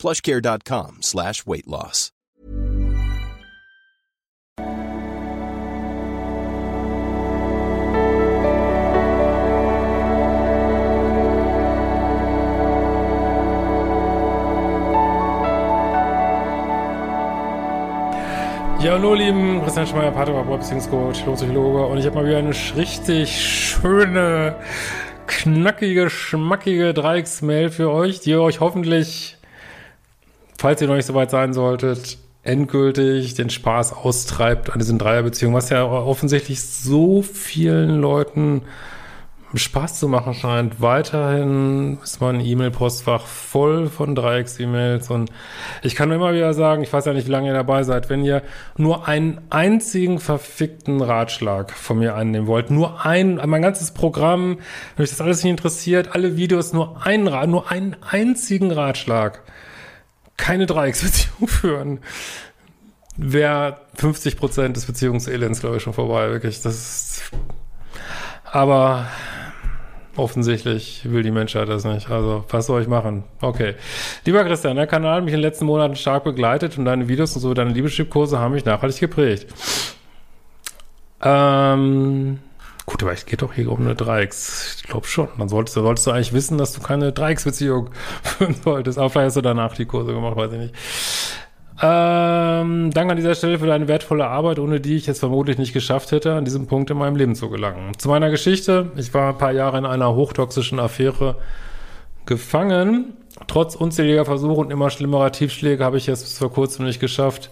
plushcare.com slash weight loss. Ja, hallo lieben, Christian Schmeier, Paartherapeut, Beziehungscoach, Psychologe und ich habe mal wieder eine richtig schöne, knackige, schmackige Dreiecksmail für euch, die euch hoffentlich, falls ihr noch nicht so weit sein solltet, endgültig den Spaß austreibt an diesen Dreierbeziehungen, was ja offensichtlich so vielen Leuten Spaß zu machen scheint. Weiterhin ist mein E-Mail-Postfach voll von Dreiecks-E-Mails und ich kann nur immer wieder sagen, ich weiß ja nicht, wie lange ihr dabei seid, wenn ihr nur einen einzigen verfickten Ratschlag von mir annehmen wollt, nur ein, mein ganzes Programm, wenn euch das alles nicht interessiert, alle Videos, nur einen, nur einen einzigen Ratschlag, keine Dreiecksbeziehung führen, wäre 50 Prozent des Beziehungselends, glaube ich, schon vorbei, wirklich. Das ist, aber Offensichtlich will die Menschheit das nicht. Also, was soll ich machen? Okay. Lieber Christian, der Kanal hat mich in den letzten Monaten stark begleitet und deine Videos und so, deine Liebeschip-Kurse haben mich nachhaltig geprägt. Ähm, gut, aber es geht doch hier um eine Dreiecks. Ich glaube schon. Dann solltest solltest du eigentlich wissen, dass du keine Dreiecksbeziehung führen solltest. Aber vielleicht hast du danach die Kurse gemacht, weiß ich nicht. Ähm, danke an dieser Stelle für deine wertvolle Arbeit, ohne die ich es vermutlich nicht geschafft hätte, an diesem Punkt in meinem Leben zu gelangen. Zu meiner Geschichte. Ich war ein paar Jahre in einer hochtoxischen Affäre gefangen. Trotz unzähliger Versuche und immer schlimmerer Tiefschläge habe ich es bis vor kurzem nicht geschafft,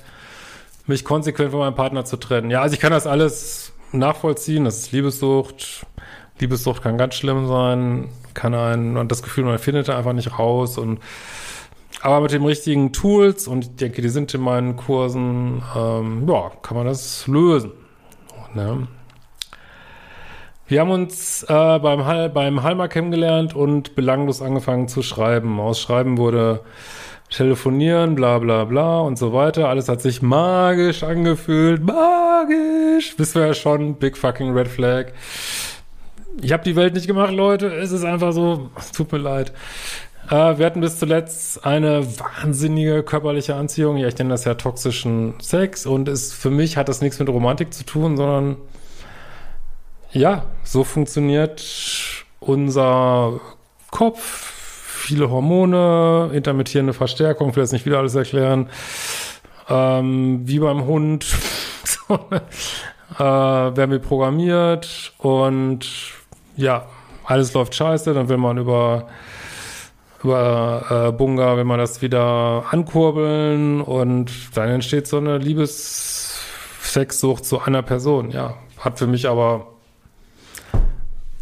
mich konsequent von meinem Partner zu trennen. Ja, also ich kann das alles nachvollziehen. Das ist Liebessucht. Liebessucht kann ganz schlimm sein. Kann ein, und das Gefühl, man findet einfach nicht raus und aber mit den richtigen Tools, und ich denke, die sind in meinen Kursen, ähm, ja, kann man das lösen. Ne? Wir haben uns äh, beim, Hall, beim Halmer kennengelernt und belanglos angefangen zu schreiben. Aus Schreiben wurde telefonieren, bla bla bla und so weiter. Alles hat sich magisch angefühlt. Magisch! Wissen wir ja schon, big fucking red flag. Ich habe die Welt nicht gemacht, Leute. Es ist einfach so, tut mir leid. Äh, wir hatten bis zuletzt eine wahnsinnige körperliche Anziehung. Ja, ich nenne das ja toxischen Sex. Und es, für mich hat das nichts mit Romantik zu tun, sondern ja, so funktioniert unser Kopf. Viele Hormone, intermittierende Verstärkung, will jetzt nicht wieder alles erklären. Ähm, wie beim Hund äh, werden wir programmiert und ja, alles läuft scheiße, dann will man über über äh, Bunga, wenn man das wieder ankurbeln und dann entsteht so eine Liebessexsucht zu einer Person. Ja, hat für mich aber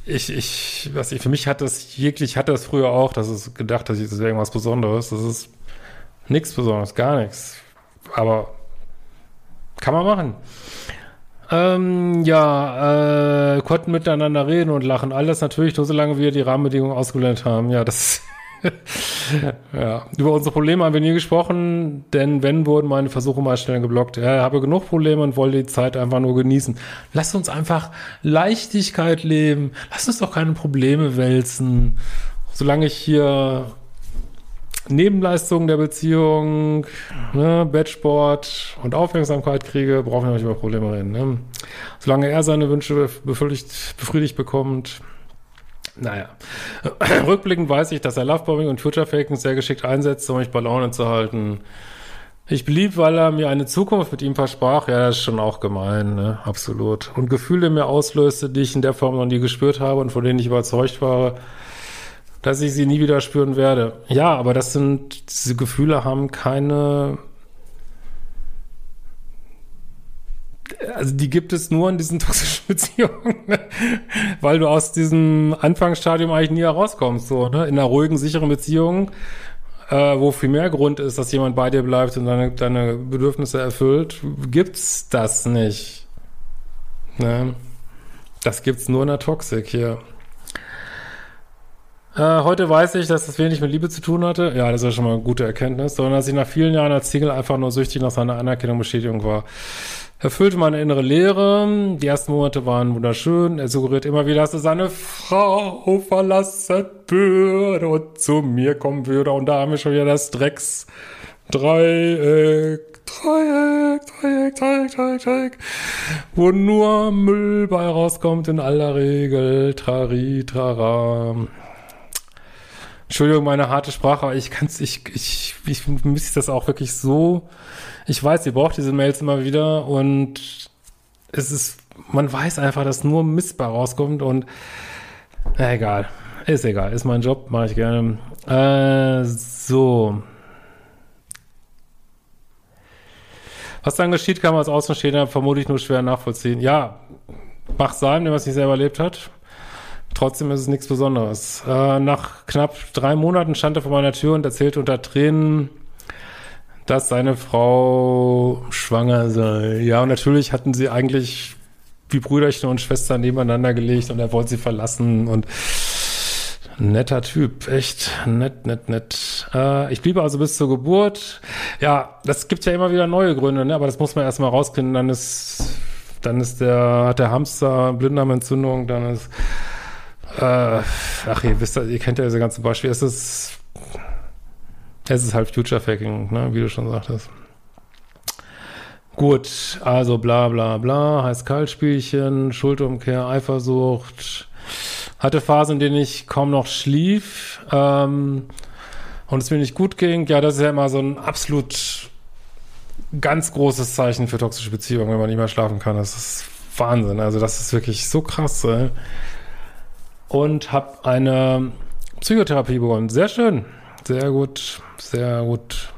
ich, ich, was ich, für mich hat das wirklich, hatte das früher auch, dass es gedacht, dass ich, das irgendwas Besonderes. Das ist nichts Besonderes, gar nichts. Aber kann man machen. Ähm, ja, äh, konnten miteinander reden und lachen. Alles natürlich nur so lange, wie wir die Rahmenbedingungen ausgeblendet haben. Ja, das ja, über unsere Probleme haben wir nie gesprochen, denn wenn wurden meine Versuche mal schnell geblockt. Ja, ich habe genug Probleme und wollte die Zeit einfach nur genießen. Lass uns einfach Leichtigkeit leben. Lass uns doch keine Probleme wälzen. Solange ich hier Nebenleistungen der Beziehung, ne, Bettsport und Aufmerksamkeit kriege, brauchen wir nicht über Probleme reden. Ne? Solange er seine Wünsche befriedigt, befriedigt bekommt, naja. Rückblickend weiß ich, dass er Lovebombing und Future Faking sehr geschickt einsetzt, um mich bei Laune zu halten. Ich blieb, weil er mir eine Zukunft mit ihm versprach. Ja, das ist schon auch gemein, ne? Absolut. Und Gefühle mir auslöste, die ich in der Form noch nie gespürt habe und von denen ich überzeugt war, dass ich sie nie wieder spüren werde. Ja, aber das sind, diese Gefühle haben keine also die gibt es nur in diesen toxischen Beziehungen, ne? weil du aus diesem Anfangsstadium eigentlich nie herauskommst. So, ne? In einer ruhigen, sicheren Beziehung äh, wo viel mehr Grund ist, dass jemand bei dir bleibt und deine, deine Bedürfnisse erfüllt, gibt's das nicht. Ne? Das gibt's nur in der Toxik hier. Äh, heute weiß ich, dass das wenig mit Liebe zu tun hatte. Ja, das ist ja schon mal eine gute Erkenntnis. Sondern dass ich nach vielen Jahren als Single einfach nur süchtig nach seiner Anerkennung Bestätigung war. Erfüllte meine innere Leere. Die ersten Monate waren wunderschön. Er suggeriert immer wieder, dass er seine Frau verlassen würde und zu mir kommen würde. Und da haben wir schon wieder das Drecks Dreieck, Dreieck, Dreieck, Dreieck, Dreieck, Dreieck, wo nur Müll bei rauskommt in aller Regel. Trari, trara. Entschuldigung, meine harte Sprache, aber ich kann's, ich, ich, ich müsste das auch wirklich so. Ich weiß, ihr braucht diese Mails immer wieder und es ist, man weiß einfach, dass nur Mist bei rauskommt und na, egal. Ist egal, ist mein Job, mache ich gerne. Äh, so. Was dann geschieht, kann man als Außenstehender vermutlich nur schwer nachvollziehen. Ja, macht sein, wenn man es nicht selber erlebt hat. Trotzdem ist es nichts Besonderes. Äh, nach knapp drei Monaten stand er vor meiner Tür und erzählte unter Tränen, dass seine Frau schwanger sei. Ja, und natürlich hatten sie eigentlich wie Brüderchen und Schwestern nebeneinander gelegt und er wollte sie verlassen und netter Typ, echt nett, nett, nett. Äh, ich blieb also bis zur Geburt. Ja, das gibt ja immer wieder neue Gründe, ne? aber das muss man erstmal rauskriegen. Dann ist, dann ist der, hat der Hamster Blinddarmentzündung, dann ist äh, ach, ihr wisst, ihr kennt ja diese ganzen Beispiele. Es ist, es ist halt Future Faking, ne, wie du schon sagtest. Gut, also bla bla bla, Heiß-Kalt-Spielchen, Schuldumkehr, Eifersucht. Hatte Phasen, in denen ich kaum noch schlief ähm, und es mir nicht gut ging. Ja, das ist ja immer so ein absolut ganz großes Zeichen für toxische Beziehungen, wenn man nicht mehr schlafen kann. Das ist Wahnsinn. Also das ist wirklich so krass. Ey und habe eine Psychotherapie begonnen. Sehr schön, sehr gut, sehr gut.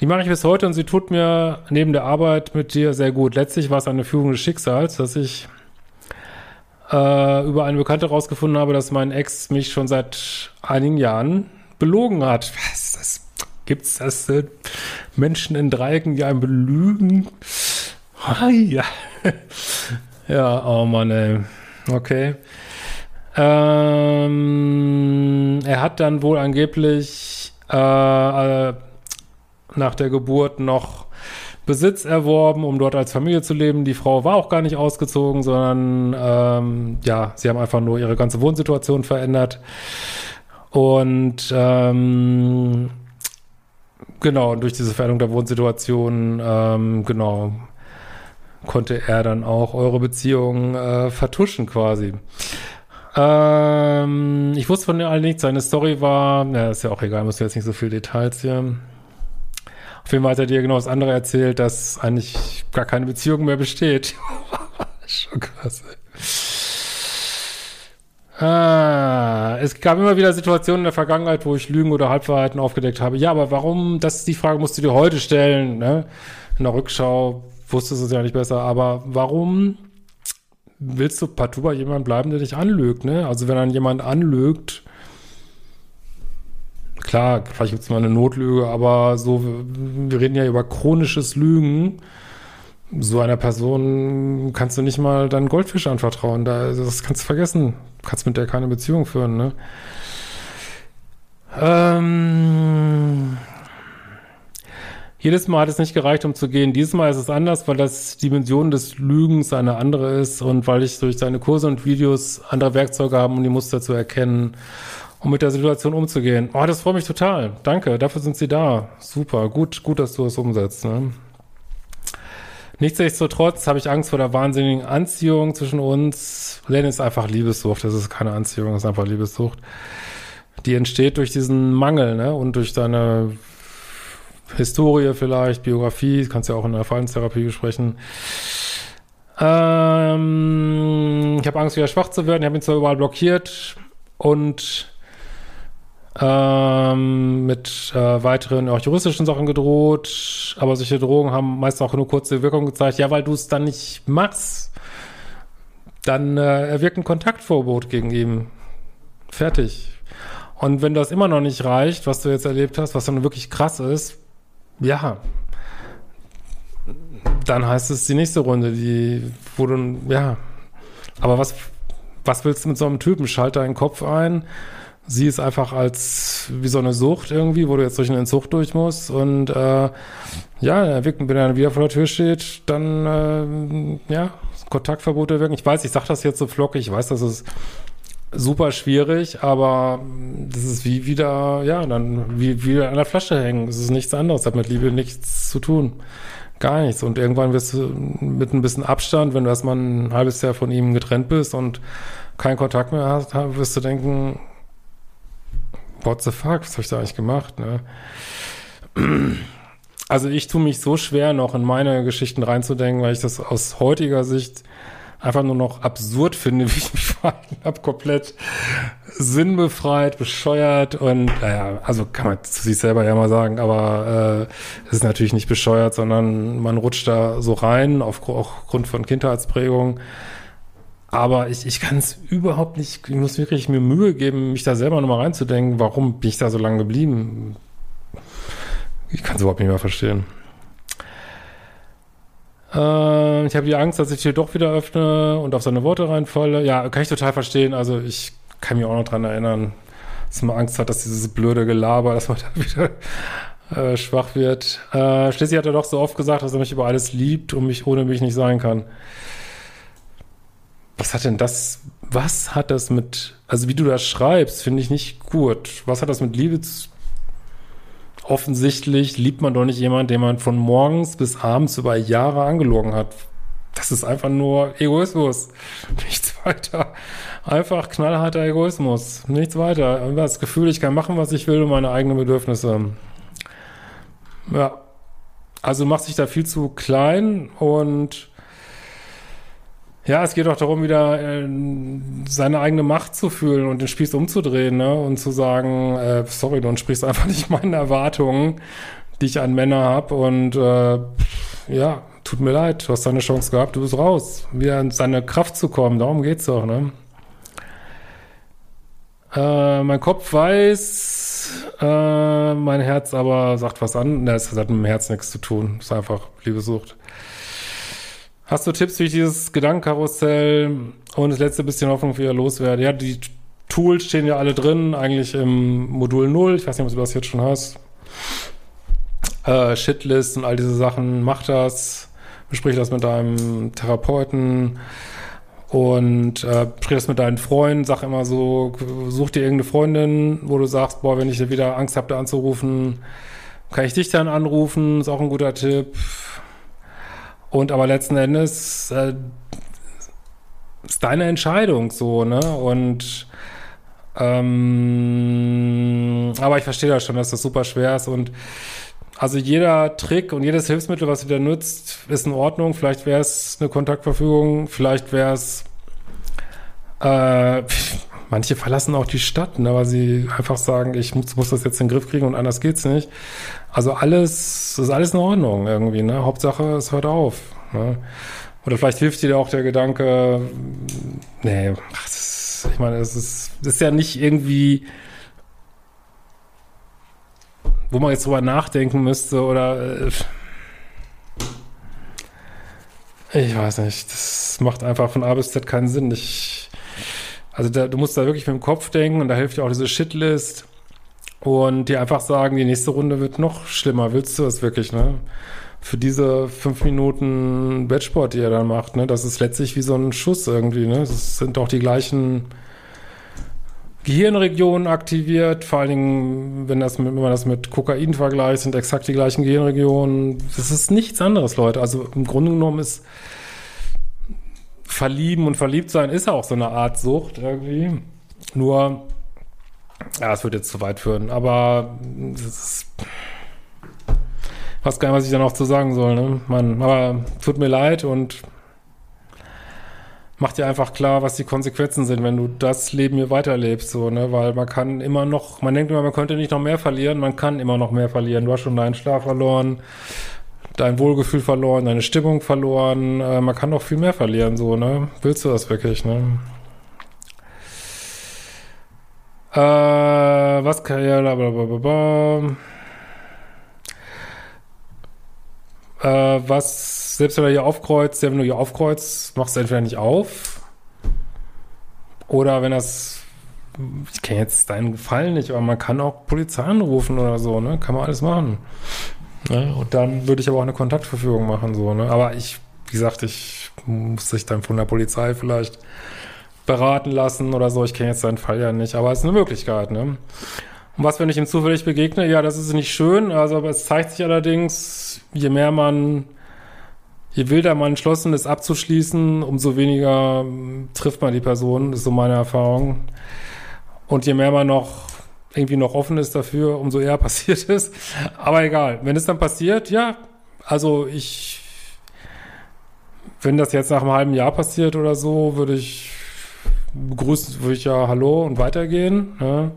Die mache ich bis heute und sie tut mir neben der Arbeit mit dir sehr gut. Letztlich war es eine Führung des Schicksals, dass ich äh, über eine Bekannte herausgefunden habe, dass mein Ex mich schon seit einigen Jahren belogen hat. Was das? Gibt's das? Äh, Menschen in Dreiecken, die einen belügen? Oh, ja. ja, oh Mann, ey. Okay. Ähm, er hat dann wohl angeblich äh, äh, nach der Geburt noch Besitz erworben, um dort als Familie zu leben. Die Frau war auch gar nicht ausgezogen, sondern ähm, ja, sie haben einfach nur ihre ganze Wohnsituation verändert. Und ähm, genau, durch diese Veränderung der Wohnsituation, ähm, genau, konnte er dann auch eure Beziehung äh, vertuschen quasi. Ähm, ich wusste von allen nichts. Seine Story war, ja, ist ja auch egal, muss jetzt nicht so viel Details hier. Auf jeden Fall hat er dir genau das andere erzählt, dass eigentlich gar keine Beziehung mehr besteht. Schon krass, ey. Ah, es gab immer wieder Situationen in der Vergangenheit, wo ich Lügen oder Halbwahrheiten aufgedeckt habe. Ja, aber warum? Das ist die Frage, musst du dir heute stellen. Ne? In der Rückschau wusstest du es ja nicht besser. Aber warum willst du partout bei jemandem bleiben, der dich anlügt, ne? Also wenn dann jemand anlügt, klar, vielleicht gibt es mal eine Notlüge, aber so, wir reden ja über chronisches Lügen. So einer Person kannst du nicht mal deinen Goldfisch anvertrauen. Da, das kannst du vergessen. Du kannst mit der keine Beziehung führen, ne? Ähm, jedes Mal hat es nicht gereicht, um zu gehen. Dieses Mal ist es anders, weil das Dimension des Lügens eine andere ist und weil ich durch seine Kurse und Videos andere Werkzeuge habe, um die Muster zu erkennen, um mit der Situation umzugehen. Oh, das freut mich total. Danke, dafür sind Sie da. Super, gut, gut, dass du es umsetzt. Ne? Nichtsdestotrotz habe ich Angst vor der wahnsinnigen Anziehung zwischen uns. Len ist einfach Liebessucht. Das ist keine Anziehung, das ist einfach Liebessucht. Die entsteht durch diesen Mangel ne? und durch deine Historie vielleicht, Biografie, kannst ja auch in der Verhaltenstherapie besprechen. Ähm, ich habe Angst, wieder schwach zu werden. Ich habe ihn zwar überall blockiert und ähm, mit äh, weiteren auch juristischen Sachen gedroht, aber solche Drohungen haben meist auch nur kurze Wirkung gezeigt. Ja, weil du es dann nicht machst, dann äh, erwirkt ein Kontaktverbot gegen ihn. Fertig. Und wenn das immer noch nicht reicht, was du jetzt erlebt hast, was dann wirklich krass ist, ja, dann heißt es die nächste Runde, die, wo du, ja, aber was, was willst du mit so einem Typen? Schalt deinen Kopf ein, sieh es einfach als wie so eine Sucht irgendwie, wo du jetzt durch eine Entzug durch musst. Und äh, ja, wenn er wieder vor der Tür steht, dann äh, ja, Kontaktverbote wirken. Ich weiß, ich sag das jetzt so flockig, ich weiß, das ist super schwierig, aber das ist wie wieder, ja, dann wie wieder an der Flasche hängen. Das ist nichts anderes, hat mit Liebe nichts zu tun. Gar nichts. Und irgendwann wirst du mit ein bisschen Abstand, wenn du erstmal ein halbes Jahr von ihm getrennt bist und keinen Kontakt mehr hast, wirst du denken, what the fuck, was habe ich da eigentlich gemacht? Ne? Also ich tue mich so schwer, noch in meine Geschichten reinzudenken, weil ich das aus heutiger Sicht einfach nur noch absurd finde, wie ich mich verhalten habe, komplett sinnbefreit, bescheuert und naja, also kann man zu sich selber ja mal sagen, aber äh, es ist natürlich nicht bescheuert, sondern man rutscht da so rein, auf, aufgrund von Kindheitsprägung. Aber ich, ich kann es überhaupt nicht, ich muss wirklich mir Mühe geben, mich da selber nochmal reinzudenken, warum bin ich da so lange geblieben? Ich kann es überhaupt nicht mehr verstehen. Äh, ich habe die Angst, dass ich hier doch wieder öffne und auf seine Worte reinfalle. Ja, kann ich total verstehen. Also ich kann mich auch noch dran erinnern, dass man Angst hat, dass dieses blöde Gelaber, dass man da wieder äh, schwach wird. Äh, schließlich hat er doch so oft gesagt, dass er mich über alles liebt und mich ohne mich nicht sein kann. Was hat denn das, was hat das mit, also wie du das schreibst, finde ich nicht gut. Was hat das mit Liebe zu offensichtlich liebt man doch nicht jemanden, den man von morgens bis abends über Jahre angelogen hat. Das ist einfach nur Egoismus. Nichts weiter. Einfach knallharter Egoismus. Nichts weiter. Das Gefühl, ich kann machen, was ich will und meine eigenen Bedürfnisse. Ja. Also macht sich da viel zu klein und ja, es geht auch darum, wieder äh, seine eigene Macht zu fühlen und den Spieß umzudrehen ne? und zu sagen, äh, sorry, du entsprichst einfach nicht meinen Erwartungen, die ich an Männer habe und äh, ja, tut mir leid, du hast deine Chance gehabt, du bist raus, wieder in seine Kraft zu kommen, darum geht's doch, ne? Äh, mein Kopf weiß, äh, mein Herz aber sagt was an. Ne, es hat mit dem Herz nichts zu tun. Es ist einfach Liebesucht. Hast du Tipps, wie ich dieses Gedankenkarussell und das letzte bisschen Hoffnung wieder loswerde? Ja, die Tools stehen ja alle drin, eigentlich im Modul 0. Ich weiß nicht, ob du das jetzt schon hast. Äh, Shitlist und all diese Sachen. Mach das. Besprich das mit deinem Therapeuten. Und äh, sprich das mit deinen Freunden. Sag immer so, such dir irgendeine Freundin, wo du sagst, boah, wenn ich wieder Angst habe, da anzurufen, kann ich dich dann anrufen. Ist auch ein guter Tipp und aber letzten Endes äh, ist deine Entscheidung so, ne? Und ähm, aber ich verstehe das schon, dass das super schwer ist und also jeder Trick und jedes Hilfsmittel, was du da nutzt, ist in Ordnung. Vielleicht wäre es eine Kontaktverfügung, vielleicht wäre es äh, manche verlassen auch die Stadt, ne, weil sie einfach sagen, ich muss, muss das jetzt in den Griff kriegen und anders geht's nicht. Also alles, ist alles in Ordnung irgendwie, ne? Hauptsache, es hört auf. Ne? Oder vielleicht hilft dir auch der Gedanke, nee, ach, ist, ich meine, es ist, ist ja nicht irgendwie, wo man jetzt drüber nachdenken müsste oder äh, ich weiß nicht, das macht einfach von A bis Z keinen Sinn. Ich, also da, du musst da wirklich mit dem Kopf denken und da hilft dir auch diese Shitlist und dir einfach sagen, die nächste Runde wird noch schlimmer. Willst du das wirklich, ne? Für diese fünf Minuten Bettsport, die er dann macht, ne? Das ist letztlich wie so ein Schuss irgendwie, ne? Das sind doch die gleichen Gehirnregionen aktiviert, vor allen Dingen, wenn, das mit, wenn man das mit Kokain vergleicht, sind exakt die gleichen Gehirnregionen. Das ist nichts anderes, Leute. Also im Grunde genommen ist Verlieben und Verliebtsein ist auch so eine Art Sucht irgendwie. Nur ja, es wird jetzt zu weit führen, aber das ist. Weiß gar nicht, was ich da noch zu sagen soll, ne? Mann, aber tut mir leid und mach dir einfach klar, was die Konsequenzen sind, wenn du das Leben hier weiterlebst, so, ne? Weil man kann immer noch, man denkt immer, man könnte nicht noch mehr verlieren, man kann immer noch mehr verlieren. Du hast schon deinen Schlaf verloren, dein Wohlgefühl verloren, deine Stimmung verloren, äh, man kann noch viel mehr verlieren, so, ne? Willst du das wirklich, ne? Äh, was kann ja, blablabla. Äh, was, selbst wenn er hier aufkreuzt, wenn du hier aufkreuzt, machst du entweder nicht auf. Oder wenn das, ich kenne jetzt deinen Gefallen nicht, aber man kann auch Polizei anrufen oder so, ne? Kann man alles machen. Ne? Und dann würde ich aber auch eine Kontaktverfügung machen, so, ne? Aber ich, wie gesagt, ich muss sich dann von der Polizei vielleicht beraten lassen oder so. Ich kenne jetzt seinen Fall ja nicht, aber es ist eine Möglichkeit, ne? Und was, wenn ich ihm zufällig begegne? Ja, das ist nicht schön. Also, aber es zeigt sich allerdings, je mehr man, je wilder man entschlossen ist abzuschließen, umso weniger hm, trifft man die Person, ist so meine Erfahrung. Und je mehr man noch irgendwie noch offen ist dafür, umso eher passiert es. Aber egal. Wenn es dann passiert, ja, also ich, wenn das jetzt nach einem halben Jahr passiert oder so, würde ich begrüßen, würde ich ja Hallo und weitergehen. Ne?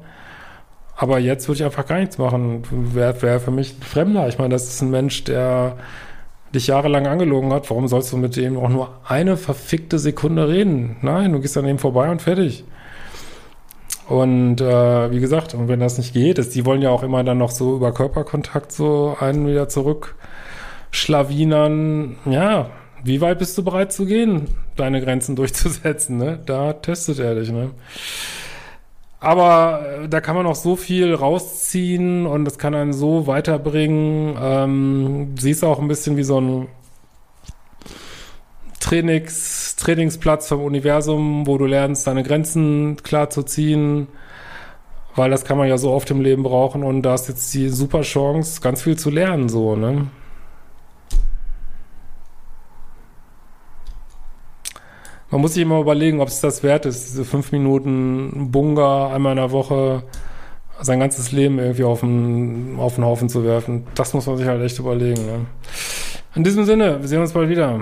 Aber jetzt würde ich einfach gar nichts machen. Wäre wär für mich ein Fremder. Ich meine, das ist ein Mensch, der dich jahrelang angelogen hat. Warum sollst du mit dem auch nur eine verfickte Sekunde reden? Nein, du gehst an ihm vorbei und fertig. Und äh, wie gesagt, und wenn das nicht geht, ist, die wollen ja auch immer dann noch so über Körperkontakt so einen wieder zurück schlawinern. Ja, wie weit bist du bereit zu gehen, deine Grenzen durchzusetzen? Ne? Da testet er dich. Ne? Aber äh, da kann man auch so viel rausziehen und das kann einen so weiterbringen. Ähm, siehst auch ein bisschen wie so ein Trainings, Trainingsplatz vom Universum, wo du lernst, deine Grenzen klar zu ziehen, weil das kann man ja so oft im Leben brauchen und da ist jetzt die super Chance, ganz viel zu lernen, so, ne? Man muss sich immer überlegen, ob es das wert ist, diese fünf Minuten Bunga einmal in der Woche sein ganzes Leben irgendwie auf den, auf den Haufen zu werfen. Das muss man sich halt echt überlegen. Ne? In diesem Sinne, wir sehen uns bald wieder.